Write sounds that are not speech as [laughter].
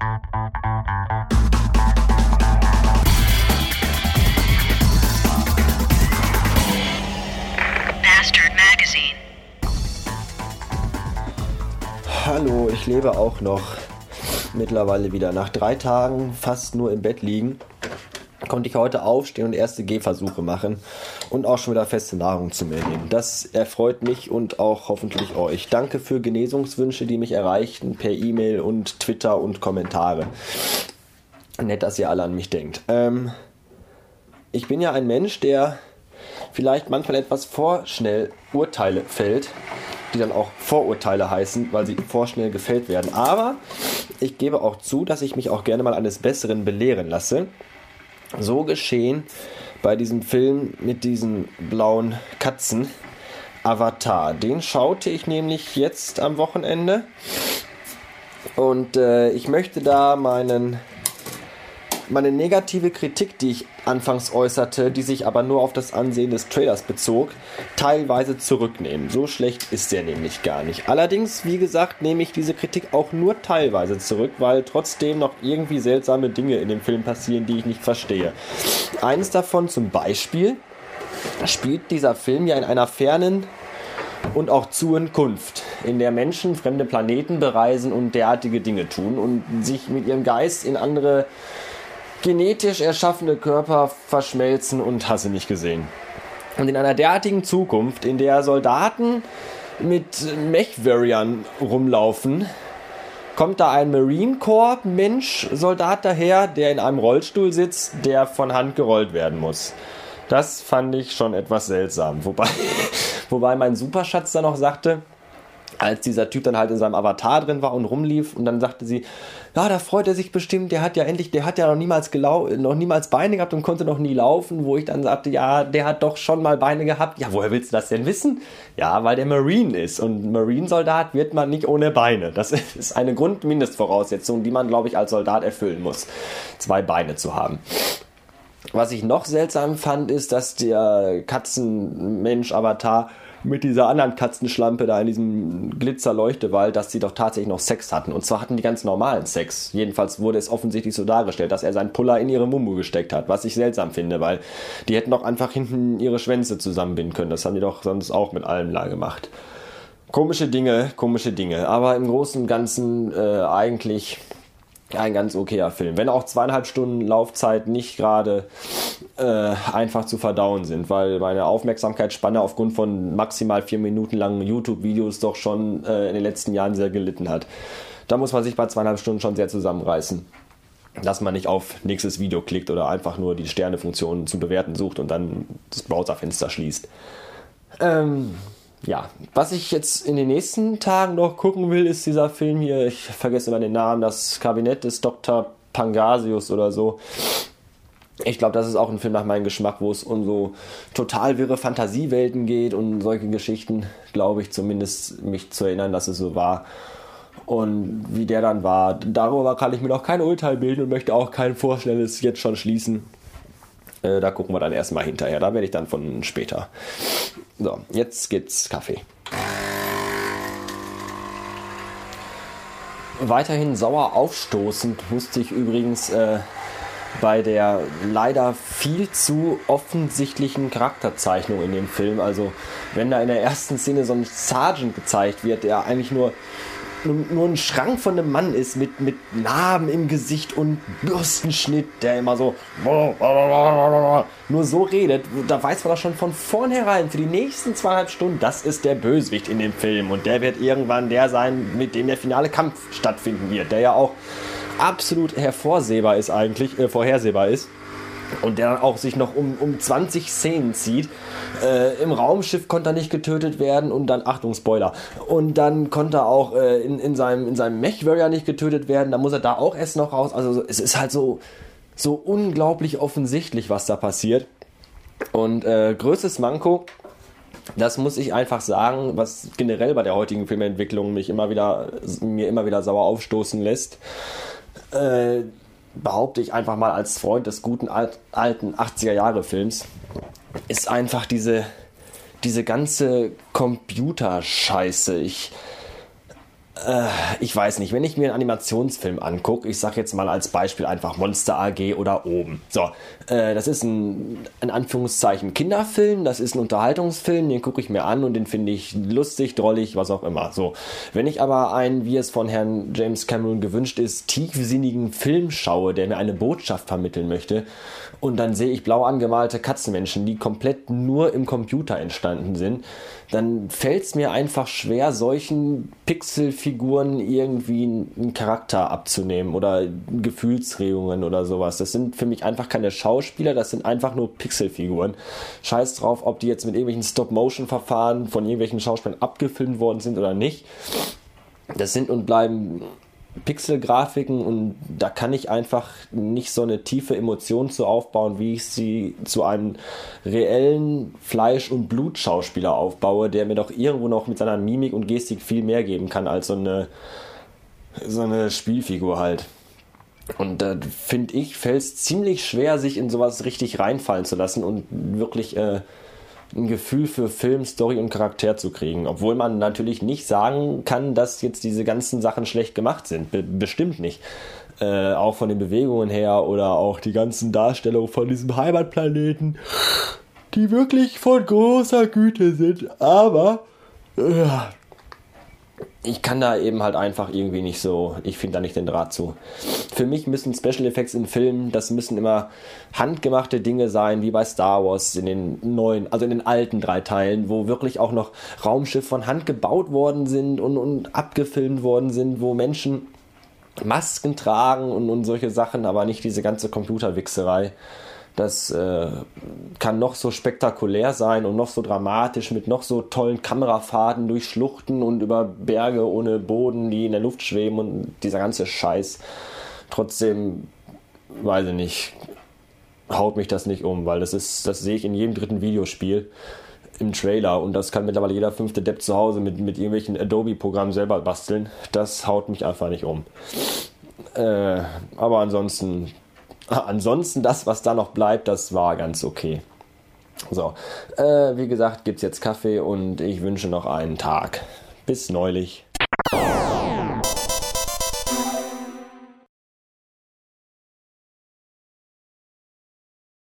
Hallo, ich lebe auch noch. Mittlerweile wieder. Nach drei Tagen fast nur im Bett liegen, konnte ich heute aufstehen und erste Gehversuche machen und auch schon wieder feste Nahrung zu mir nehmen. Das erfreut mich und auch hoffentlich euch. Danke für Genesungswünsche, die mich erreichten per E-Mail und Twitter und Kommentare. Nett, dass ihr alle an mich denkt. Ähm, ich bin ja ein Mensch, der vielleicht manchmal etwas vorschnell Urteile fällt, die dann auch Vorurteile heißen, weil sie vorschnell gefällt werden. Aber ich gebe auch zu, dass ich mich auch gerne mal eines Besseren belehren lasse. So geschehen bei diesem Film mit diesen blauen Katzen. Avatar. Den schaute ich nämlich jetzt am Wochenende. Und äh, ich möchte da meinen meine negative Kritik, die ich anfangs äußerte, die sich aber nur auf das Ansehen des Trailers bezog, teilweise zurücknehmen. So schlecht ist der nämlich gar nicht. Allerdings, wie gesagt, nehme ich diese Kritik auch nur teilweise zurück, weil trotzdem noch irgendwie seltsame Dinge in dem Film passieren, die ich nicht verstehe. Eines davon zum Beispiel spielt dieser Film ja in einer fernen und auch Zukunft, in der Menschen fremde Planeten bereisen und derartige Dinge tun und sich mit ihrem Geist in andere genetisch erschaffene Körper verschmelzen und hasse nicht gesehen. Und in einer derartigen Zukunft, in der Soldaten mit Mech-Warriors rumlaufen, kommt da ein Marine Corps Mensch, Soldat daher, der in einem Rollstuhl sitzt, der von Hand gerollt werden muss. Das fand ich schon etwas seltsam. Wobei, [laughs] wobei mein Superschatz dann noch sagte, als dieser Typ dann halt in seinem Avatar drin war und rumlief und dann sagte sie, ja, da freut er sich bestimmt, der hat ja endlich, der hat ja noch niemals gelau noch niemals Beine gehabt und konnte noch nie laufen, wo ich dann sagte, ja, der hat doch schon mal Beine gehabt. Ja, woher willst du das denn wissen? Ja, weil der Marine ist und Marine-Soldat wird man nicht ohne Beine. [laughs] Das ist eine Grundmindestvoraussetzung, die man, glaube ich, als Soldat erfüllen muss, zwei Beine zu haben. Was ich noch seltsam fand, ist, dass der Katzenmensch-Avatar mit dieser anderen Katzenschlampe da in diesem Glitzerleuchtewald, dass sie doch tatsächlich noch Sex hatten. Und zwar hatten die ganz normalen Sex. Jedenfalls wurde es offensichtlich so dargestellt, dass er seinen Puller in ihre Mumu gesteckt hat, was ich seltsam finde, weil die hätten doch einfach hinten ihre Schwänze zusammenbinden können. Das haben die doch sonst auch mit allem da gemacht. Komische Dinge, komische Dinge. Aber im Großen und Ganzen äh, eigentlich ein ganz okayer Film. Wenn auch zweieinhalb Stunden Laufzeit nicht gerade äh, einfach zu verdauen sind, weil meine Aufmerksamkeitsspanne aufgrund von maximal vier Minuten langen YouTube-Videos doch schon äh, in den letzten Jahren sehr gelitten hat. Da muss man sich bei zweieinhalb Stunden schon sehr zusammenreißen. Dass man nicht auf nächstes Video klickt oder einfach nur die Sternefunktion zu bewerten sucht und dann das Browserfenster schließt. Ähm, ja, was ich jetzt in den nächsten Tagen noch gucken will, ist dieser Film hier, ich vergesse immer den Namen, das Kabinett des Dr. Pangasius oder so. Ich glaube, das ist auch ein Film nach meinem Geschmack, wo es um so total wirre Fantasiewelten geht und solche Geschichten, glaube ich zumindest, mich zu erinnern, dass es so war. Und wie der dann war, darüber kann ich mir noch kein Urteil bilden und möchte auch kein vorschnelles jetzt schon schließen. Äh, da gucken wir dann erstmal hinterher. Da werde ich dann von später. So, jetzt geht's Kaffee. Weiterhin sauer aufstoßend musste ich übrigens äh, bei der leider viel zu offensichtlichen Charakterzeichnung in dem Film. Also, wenn da in der ersten Szene so ein Sergeant gezeigt wird, der eigentlich nur nur ein Schrank von einem Mann ist mit, mit Narben im Gesicht und Bürstenschnitt, der immer so nur so redet, da weiß man doch schon von vornherein für die nächsten zweieinhalb Stunden, das ist der Bösewicht in dem Film. Und der wird irgendwann der sein, mit dem der finale Kampf stattfinden wird, der ja auch absolut hervorsehbar ist eigentlich, äh, vorhersehbar ist und der dann auch sich noch um, um 20 Szenen zieht. Äh, Im Raumschiff konnte er nicht getötet werden und dann, Achtung, Spoiler, und dann konnte er auch äh, in, in seinem, in seinem Mech-Warrior nicht getötet werden, da muss er da auch erst noch raus. Also es ist halt so, so unglaublich offensichtlich, was da passiert. Und äh, größtes Manko, das muss ich einfach sagen, was generell bei der heutigen Filmentwicklung mich immer wieder, mir immer wieder sauer aufstoßen lässt. Äh, behaupte ich einfach mal als Freund des guten alten 80er Jahre Films, ist einfach diese, diese ganze Computerscheiße. Ich, ich weiß nicht, wenn ich mir einen Animationsfilm angucke, ich sag jetzt mal als Beispiel einfach Monster AG oder oben. So, äh, das ist ein, in Anführungszeichen, Kinderfilm, das ist ein Unterhaltungsfilm, den gucke ich mir an und den finde ich lustig, drollig, was auch immer. So, wenn ich aber einen, wie es von Herrn James Cameron gewünscht ist, tiefsinnigen Film schaue, der mir eine Botschaft vermitteln möchte, und dann sehe ich blau angemalte Katzenmenschen, die komplett nur im Computer entstanden sind, dann fällt es mir einfach schwer, solchen Pixelfiguren irgendwie einen Charakter abzunehmen oder Gefühlsregungen oder sowas. Das sind für mich einfach keine Schauspieler, das sind einfach nur Pixelfiguren. Scheiß drauf, ob die jetzt mit irgendwelchen Stop-Motion-Verfahren von irgendwelchen Schauspielern abgefilmt worden sind oder nicht. Das sind und bleiben Pixelgrafiken und da kann ich einfach nicht so eine tiefe Emotion zu aufbauen, wie ich sie zu einem reellen Fleisch- und Blutschauspieler aufbaue, der mir doch irgendwo noch mit seiner Mimik und Gestik viel mehr geben kann als so eine, so eine Spielfigur halt. Und da finde ich, fällt es ziemlich schwer, sich in sowas richtig reinfallen zu lassen und wirklich äh, ein Gefühl für Film, Story und Charakter zu kriegen. Obwohl man natürlich nicht sagen kann, dass jetzt diese ganzen Sachen schlecht gemacht sind. Be bestimmt nicht. Äh, auch von den Bewegungen her oder auch die ganzen Darstellungen von diesem Heimatplaneten, die wirklich von großer Güte sind. Aber äh, ich kann da eben halt einfach irgendwie nicht so, ich finde da nicht den Draht zu. Für mich müssen Special Effects in Filmen, das müssen immer handgemachte Dinge sein, wie bei Star Wars in den neuen, also in den alten drei Teilen, wo wirklich auch noch Raumschiffe von Hand gebaut worden sind und, und abgefilmt worden sind, wo Menschen Masken tragen und, und solche Sachen, aber nicht diese ganze Computerwichserei. Das äh, kann noch so spektakulär sein und noch so dramatisch mit noch so tollen Kamerafahrten durch Schluchten und über Berge ohne Boden, die in der Luft schweben und dieser ganze Scheiß. Trotzdem, weiß ich nicht, haut mich das nicht um, weil das ist, das sehe ich in jedem dritten Videospiel im Trailer und das kann mittlerweile jeder fünfte Depp zu Hause mit, mit irgendwelchen Adobe-Programmen selber basteln. Das haut mich einfach nicht um. Äh, aber ansonsten ansonsten das, was da noch bleibt, das war ganz okay. So, äh, wie gesagt, gibt es jetzt Kaffee und ich wünsche noch einen Tag. Bis neulich.